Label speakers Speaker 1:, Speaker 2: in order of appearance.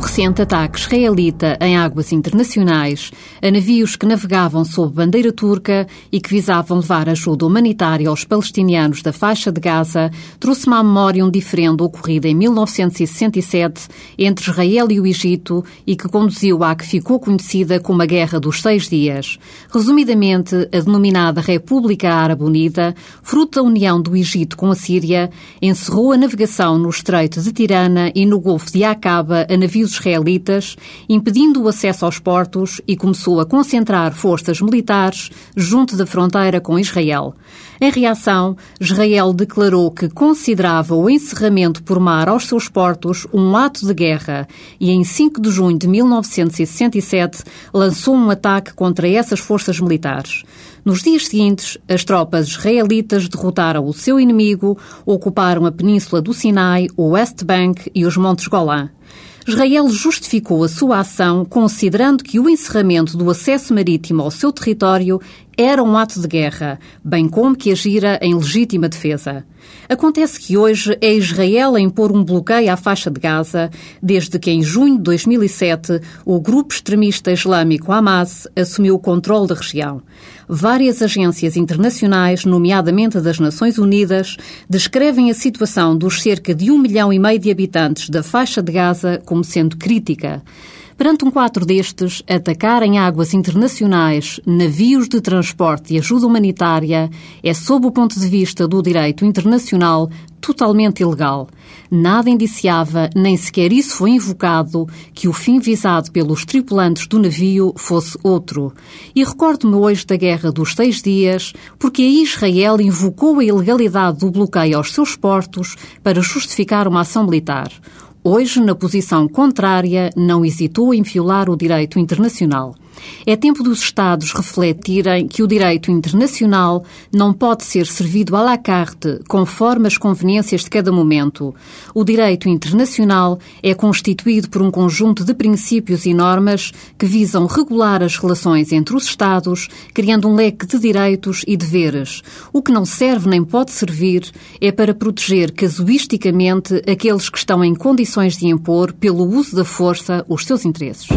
Speaker 1: recente ataque israelita em águas internacionais a navios que navegavam sob bandeira turca e que visavam levar ajuda humanitária aos palestinianos da faixa de Gaza trouxe-me à memória um diferendo ocorrido em 1967 entre Israel e o Egito e que conduziu à que ficou conhecida como a Guerra dos Seis Dias. Resumidamente, a denominada República Árabe Unida, fruto da união do Egito com a Síria, encerrou a navegação no Estreito de Tirana e no Golfo de Aqaba a navios israelitas, impedindo o acesso aos portos e começou a concentrar forças militares junto da fronteira com Israel. Em reação, Israel declarou que considerava o encerramento por mar aos seus portos um ato de guerra e, em 5 de junho de 1967, lançou um ataque contra essas forças militares. Nos dias seguintes, as tropas israelitas derrotaram o seu inimigo, ocuparam a península do Sinai, o West Bank e os Montes Golã. Israel justificou a sua ação considerando que o encerramento do acesso marítimo ao seu território era um ato de guerra, bem como que agira em legítima defesa. Acontece que hoje é Israel a impor um bloqueio à faixa de Gaza, desde que em junho de 2007 o grupo extremista islâmico Hamas assumiu o controle da região. Várias agências internacionais, nomeadamente das Nações Unidas, descrevem a situação dos cerca de um milhão e meio de habitantes da faixa de Gaza como sendo crítica. Perante um quadro destes, atacar em águas internacionais navios de transporte e ajuda humanitária é, sob o ponto de vista do direito internacional, totalmente ilegal. Nada indiciava, nem sequer isso foi invocado, que o fim visado pelos tripulantes do navio fosse outro. E recordo-me hoje da Guerra dos Seis Dias, porque aí Israel invocou a ilegalidade do bloqueio aos seus portos para justificar uma ação militar. Hoje, na posição contrária, não hesitou em violar o direito internacional. É tempo dos Estados refletirem que o direito internacional não pode ser servido à la carte, conforme as conveniências de cada momento. O direito internacional é constituído por um conjunto de princípios e normas que visam regular as relações entre os Estados, criando um leque de direitos e deveres. O que não serve nem pode servir é para proteger casuisticamente aqueles que estão em condições de impor, pelo uso da força, os seus interesses.